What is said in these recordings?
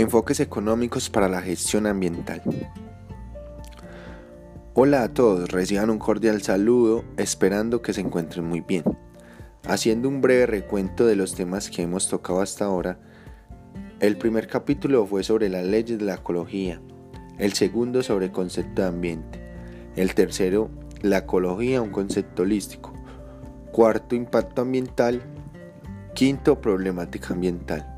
Enfoques económicos para la gestión ambiental. Hola a todos, reciban un cordial saludo, esperando que se encuentren muy bien. Haciendo un breve recuento de los temas que hemos tocado hasta ahora, el primer capítulo fue sobre las leyes de la ecología, el segundo sobre el concepto de ambiente, el tercero la ecología, un concepto holístico, cuarto impacto ambiental, quinto problemática ambiental.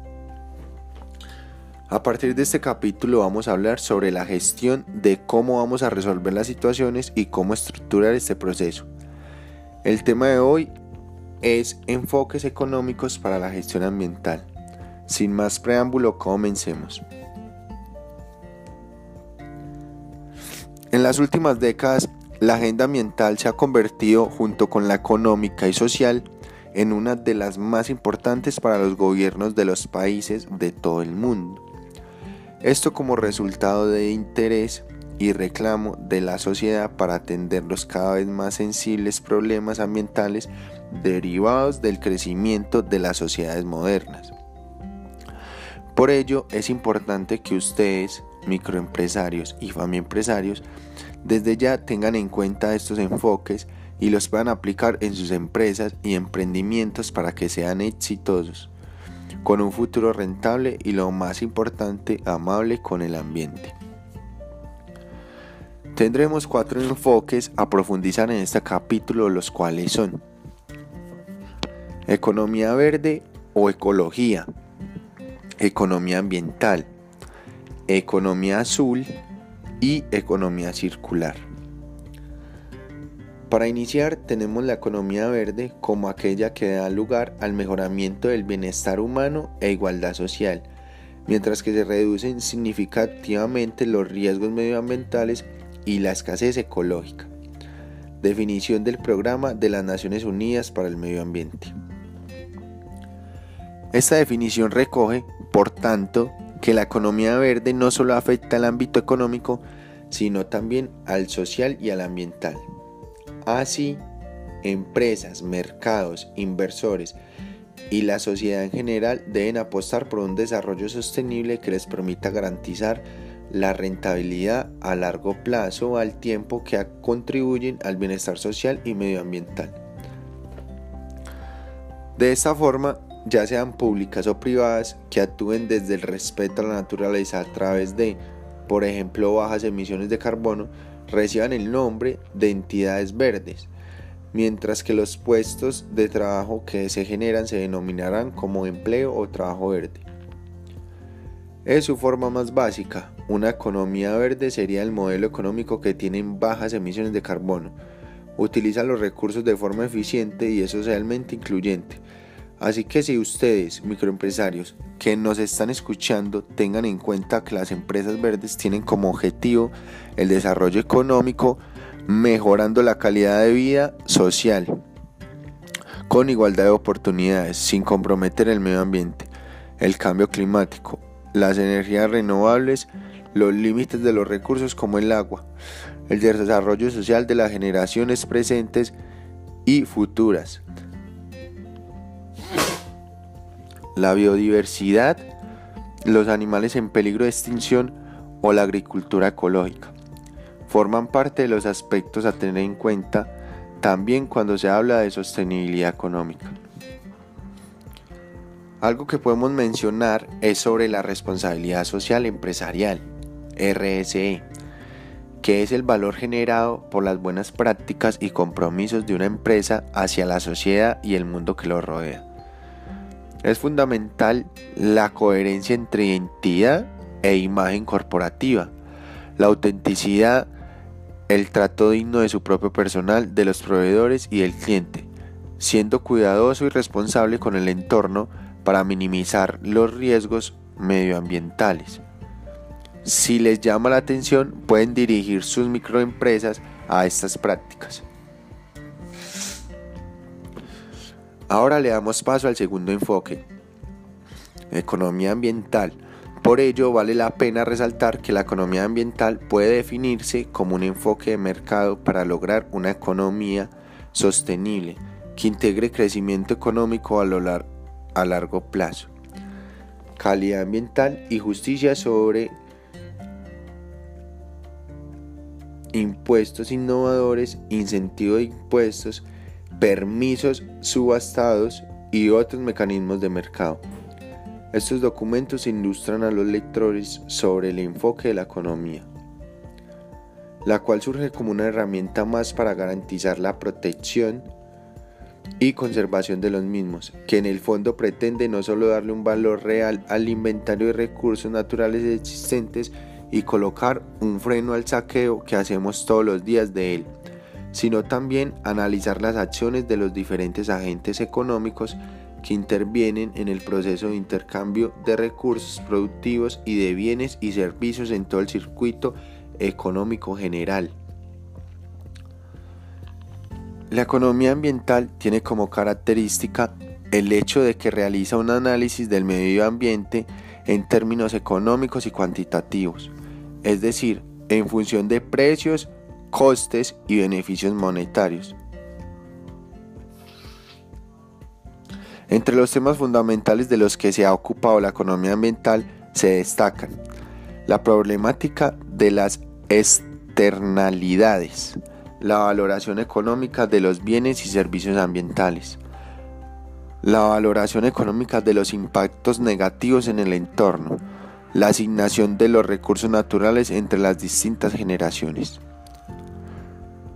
A partir de este capítulo vamos a hablar sobre la gestión de cómo vamos a resolver las situaciones y cómo estructurar este proceso. El tema de hoy es enfoques económicos para la gestión ambiental. Sin más preámbulo, comencemos. En las últimas décadas, la agenda ambiental se ha convertido, junto con la económica y social, en una de las más importantes para los gobiernos de los países de todo el mundo. Esto como resultado de interés y reclamo de la sociedad para atender los cada vez más sensibles problemas ambientales derivados del crecimiento de las sociedades modernas. Por ello es importante que ustedes, microempresarios y familiaempresarios, desde ya tengan en cuenta estos enfoques y los puedan aplicar en sus empresas y emprendimientos para que sean exitosos con un futuro rentable y lo más importante, amable con el ambiente. Tendremos cuatro enfoques a profundizar en este capítulo, los cuales son economía verde o ecología, economía ambiental, economía azul y economía circular. Para iniciar tenemos la economía verde como aquella que da lugar al mejoramiento del bienestar humano e igualdad social, mientras que se reducen significativamente los riesgos medioambientales y la escasez ecológica. Definición del Programa de las Naciones Unidas para el Medio Ambiente. Esta definición recoge, por tanto, que la economía verde no solo afecta al ámbito económico, sino también al social y al ambiental. Así, empresas, mercados, inversores y la sociedad en general deben apostar por un desarrollo sostenible que les permita garantizar la rentabilidad a largo plazo al tiempo que contribuyen al bienestar social y medioambiental. De esta forma, ya sean públicas o privadas, que actúen desde el respeto a la naturaleza a través de, por ejemplo, bajas emisiones de carbono, reciban el nombre de entidades verdes, mientras que los puestos de trabajo que se generan se denominarán como empleo o trabajo verde. Es su forma más básica. Una economía verde sería el modelo económico que tiene bajas emisiones de carbono, utiliza los recursos de forma eficiente y es socialmente incluyente, Así que si ustedes, microempresarios, que nos están escuchando, tengan en cuenta que las empresas verdes tienen como objetivo el desarrollo económico, mejorando la calidad de vida social, con igualdad de oportunidades, sin comprometer el medio ambiente, el cambio climático, las energías renovables, los límites de los recursos como el agua, el desarrollo social de las generaciones presentes y futuras la biodiversidad, los animales en peligro de extinción o la agricultura ecológica. Forman parte de los aspectos a tener en cuenta también cuando se habla de sostenibilidad económica. Algo que podemos mencionar es sobre la responsabilidad social empresarial, RSE, que es el valor generado por las buenas prácticas y compromisos de una empresa hacia la sociedad y el mundo que lo rodea. Es fundamental la coherencia entre identidad e imagen corporativa, la autenticidad, el trato digno de su propio personal, de los proveedores y del cliente, siendo cuidadoso y responsable con el entorno para minimizar los riesgos medioambientales. Si les llama la atención, pueden dirigir sus microempresas a estas prácticas. Ahora le damos paso al segundo enfoque, economía ambiental. Por ello vale la pena resaltar que la economía ambiental puede definirse como un enfoque de mercado para lograr una economía sostenible que integre crecimiento económico a, a largo plazo. calidad ambiental y justicia sobre impuestos innovadores, incentivo de impuestos, permisos subastados y otros mecanismos de mercado. Estos documentos ilustran a los lectores sobre el enfoque de la economía, la cual surge como una herramienta más para garantizar la protección y conservación de los mismos, que en el fondo pretende no solo darle un valor real al inventario de recursos naturales existentes y colocar un freno al saqueo que hacemos todos los días de él, sino también analizar las acciones de los diferentes agentes económicos que intervienen en el proceso de intercambio de recursos productivos y de bienes y servicios en todo el circuito económico general. La economía ambiental tiene como característica el hecho de que realiza un análisis del medio ambiente en términos económicos y cuantitativos, es decir, en función de precios, costes y beneficios monetarios. Entre los temas fundamentales de los que se ha ocupado la economía ambiental se destacan la problemática de las externalidades, la valoración económica de los bienes y servicios ambientales, la valoración económica de los impactos negativos en el entorno, la asignación de los recursos naturales entre las distintas generaciones.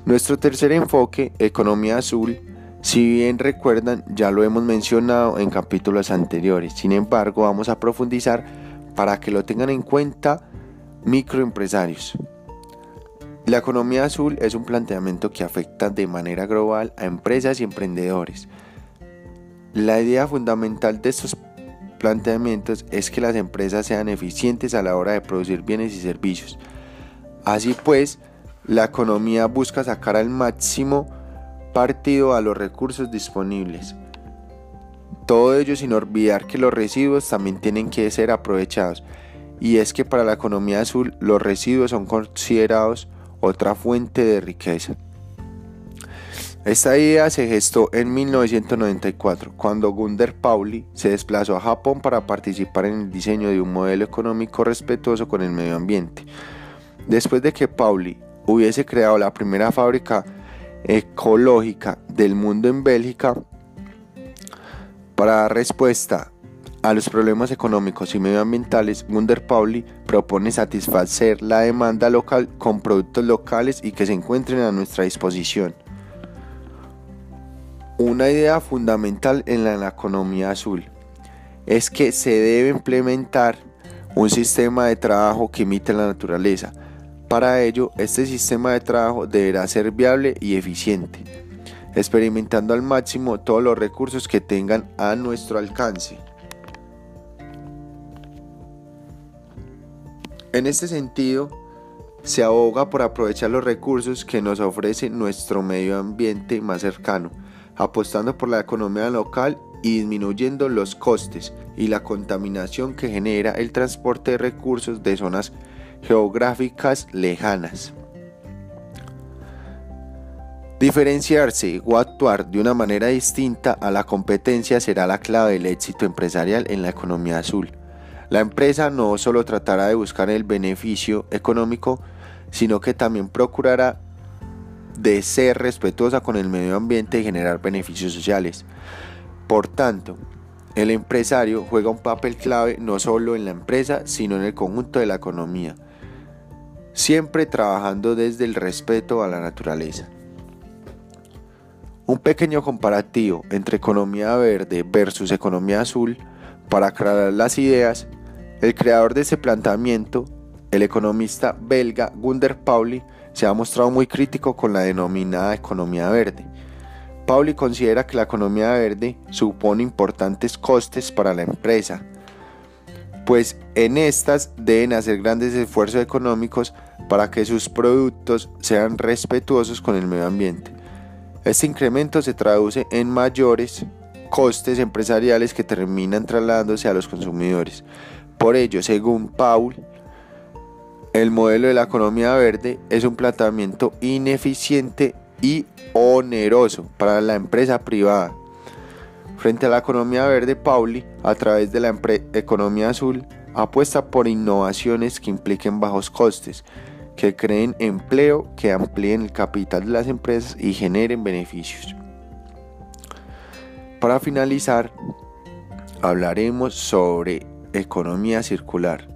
Nuestro tercer enfoque, economía azul, si bien recuerdan, ya lo hemos mencionado en capítulos anteriores, sin embargo vamos a profundizar para que lo tengan en cuenta microempresarios. La economía azul es un planteamiento que afecta de manera global a empresas y emprendedores. La idea fundamental de estos planteamientos es que las empresas sean eficientes a la hora de producir bienes y servicios. Así pues, la economía busca sacar al máximo partido a los recursos disponibles. Todo ello sin olvidar que los residuos también tienen que ser aprovechados. Y es que para la economía azul los residuos son considerados otra fuente de riqueza. Esta idea se gestó en 1994, cuando Gunder Pauli se desplazó a Japón para participar en el diseño de un modelo económico respetuoso con el medio ambiente. Después de que Pauli hubiese creado la primera fábrica ecológica del mundo en Bélgica, para dar respuesta a los problemas económicos y medioambientales, Wunder Pauli propone satisfacer la demanda local con productos locales y que se encuentren a nuestra disposición. Una idea fundamental en la, economía azul es que se debe implementar un sistema de trabajo que imite la naturaleza. Para ello, este sistema de trabajo deberá ser viable y eficiente, experimentando al máximo todos los recursos que tengan a nuestro alcance. En este sentido, se aboga por aprovechar los recursos que nos ofrece nuestro medio ambiente más cercano, apostando por la economía local y disminuyendo los costes y la contaminación que genera el transporte de recursos de zonas geográficas lejanas. Diferenciarse o actuar de una manera distinta a la competencia será la clave del éxito empresarial en la economía azul. La empresa no solo tratará de buscar el beneficio económico, sino que también procurará de ser respetuosa con el medio ambiente y generar beneficios sociales. Por tanto, el empresario juega un papel clave no solo en la empresa, sino en el conjunto de la economía, siempre trabajando desde el respeto a la naturaleza. Un pequeño comparativo entre economía verde versus economía azul para aclarar las ideas el creador de ese planteamiento, el economista belga Gunder Pauli, se ha mostrado muy crítico con la denominada economía verde. Pauli considera que la economía verde supone importantes costes para la empresa, pues en estas deben hacer grandes esfuerzos económicos para que sus productos sean respetuosos con el medio ambiente. Este incremento se traduce en mayores costes empresariales que terminan trasladándose a los consumidores. Por ello, según Paul, el modelo de la economía verde es un planteamiento ineficiente y oneroso para la empresa privada. Frente a la economía verde, Pauli, a través de la economía azul, apuesta por innovaciones que impliquen bajos costes, que creen empleo, que amplíen el capital de las empresas y generen beneficios. Para finalizar, hablaremos sobre economía circular.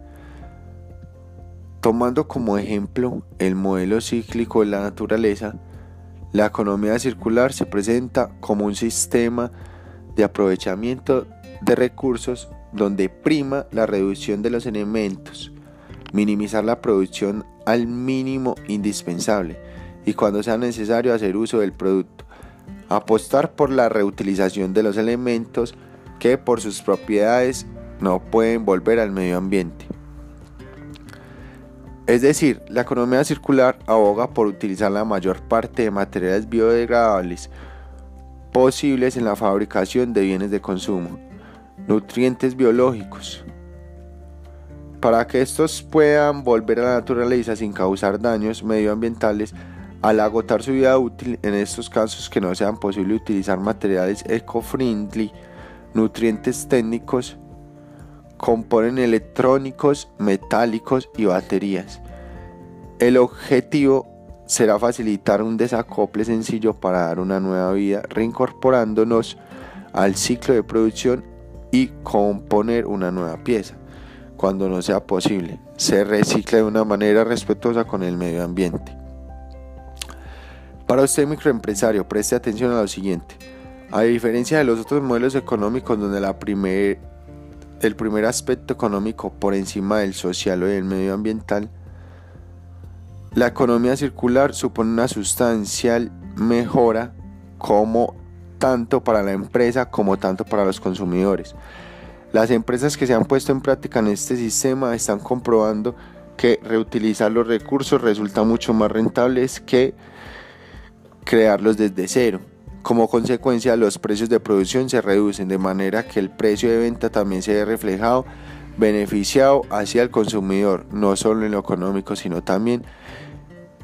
Tomando como ejemplo el modelo cíclico de la naturaleza, la economía circular se presenta como un sistema de aprovechamiento de recursos donde prima la reducción de los elementos, minimizar la producción al mínimo indispensable y cuando sea necesario hacer uso del producto, apostar por la reutilización de los elementos que por sus propiedades no pueden volver al medio ambiente. Es decir, la economía circular aboga por utilizar la mayor parte de materiales biodegradables posibles en la fabricación de bienes de consumo, nutrientes biológicos, para que estos puedan volver a la naturaleza sin causar daños medioambientales al agotar su vida útil, en estos casos que no sean posible utilizar materiales eco-friendly, nutrientes técnicos, componen electrónicos, metálicos y baterías. El objetivo será facilitar un desacople sencillo para dar una nueva vida, reincorporándonos al ciclo de producción y componer una nueva pieza. Cuando no sea posible, se recicla de una manera respetuosa con el medio ambiente. Para usted microempresario, preste atención a lo siguiente. A diferencia de los otros modelos económicos donde la primer, el primer aspecto económico por encima del social o del medioambiental, la economía circular supone una sustancial mejora como tanto para la empresa como tanto para los consumidores. Las empresas que se han puesto en práctica en este sistema están comprobando que reutilizar los recursos resulta mucho más rentable que crearlos desde cero. Como consecuencia, los precios de producción se reducen de manera que el precio de venta también se ve reflejado, beneficiado hacia el consumidor, no solo en lo económico, sino también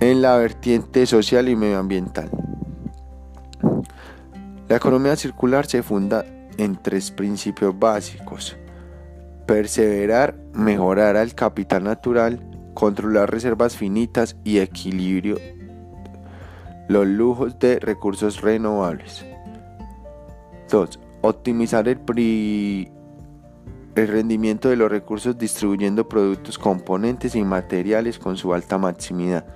en la vertiente social y medioambiental. La economía circular se funda en tres principios básicos. Perseverar, mejorar el capital natural, controlar reservas finitas y equilibrio los lujos de recursos renovables. 2. Optimizar el rendimiento de los recursos distribuyendo productos, componentes y materiales con su alta maximidad.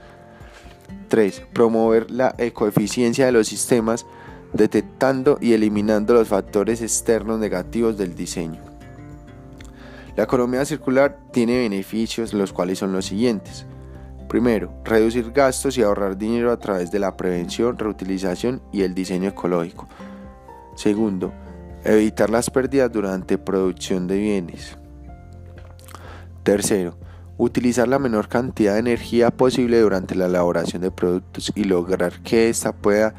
3. Promover la ecoeficiencia de los sistemas detectando y eliminando los factores externos negativos del diseño. La economía circular tiene beneficios los cuales son los siguientes. Primero, reducir gastos y ahorrar dinero a través de la prevención, reutilización y el diseño ecológico. Segundo, evitar las pérdidas durante producción de bienes. Tercero, utilizar la menor cantidad de energía posible durante la elaboración de productos y lograr que ésta pueda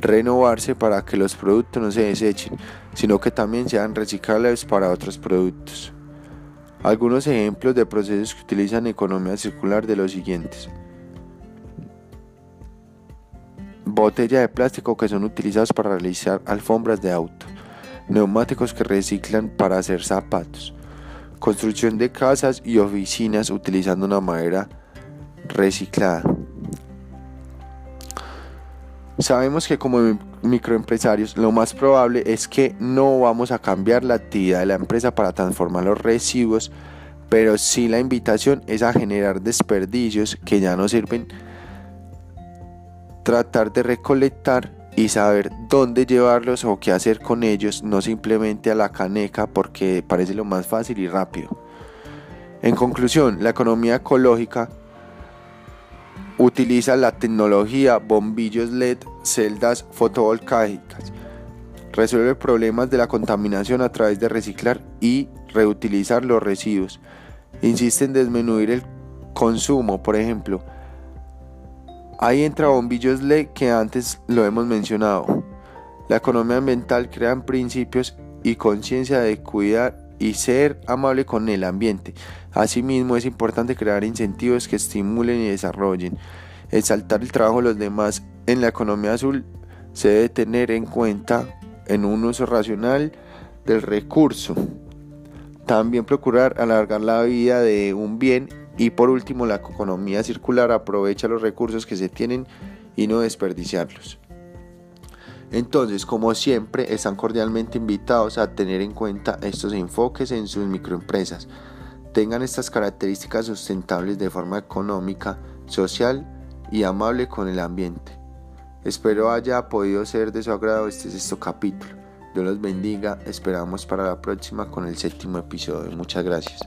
renovarse para que los productos no se desechen, sino que también sean reciclables para otros productos. Algunos ejemplos de procesos que utilizan economía circular de los siguientes. Botella de plástico que son utilizados para realizar alfombras de auto. Neumáticos que reciclan para hacer zapatos construcción de casas y oficinas utilizando una madera reciclada. Sabemos que como microempresarios lo más probable es que no vamos a cambiar la actividad de la empresa para transformar los residuos, pero sí la invitación es a generar desperdicios que ya no sirven, tratar de recolectar y saber dónde llevarlos o qué hacer con ellos, no simplemente a la caneca porque parece lo más fácil y rápido. En conclusión, la economía ecológica utiliza la tecnología bombillos LED, celdas fotovoltaicas, resuelve problemas de la contaminación a través de reciclar y reutilizar los residuos, insiste en disminuir el consumo, por ejemplo, Ahí entra bombillos LED que antes lo hemos mencionado. La economía ambiental crea principios y conciencia de cuidar y ser amable con el ambiente. Asimismo es importante crear incentivos que estimulen y desarrollen. Exaltar el trabajo de los demás en la economía azul se debe tener en cuenta en un uso racional del recurso. También procurar alargar la vida de un bien y por último la economía circular aprovecha los recursos que se tienen y no desperdiciarlos. Entonces, como siempre, están cordialmente invitados a tener en cuenta estos enfoques en sus microempresas. Tengan estas características sustentables de forma económica, social y amable con el ambiente. Espero haya podido ser de su agrado este sexto capítulo. Dios los bendiga. Esperamos para la próxima con el séptimo episodio. Muchas gracias.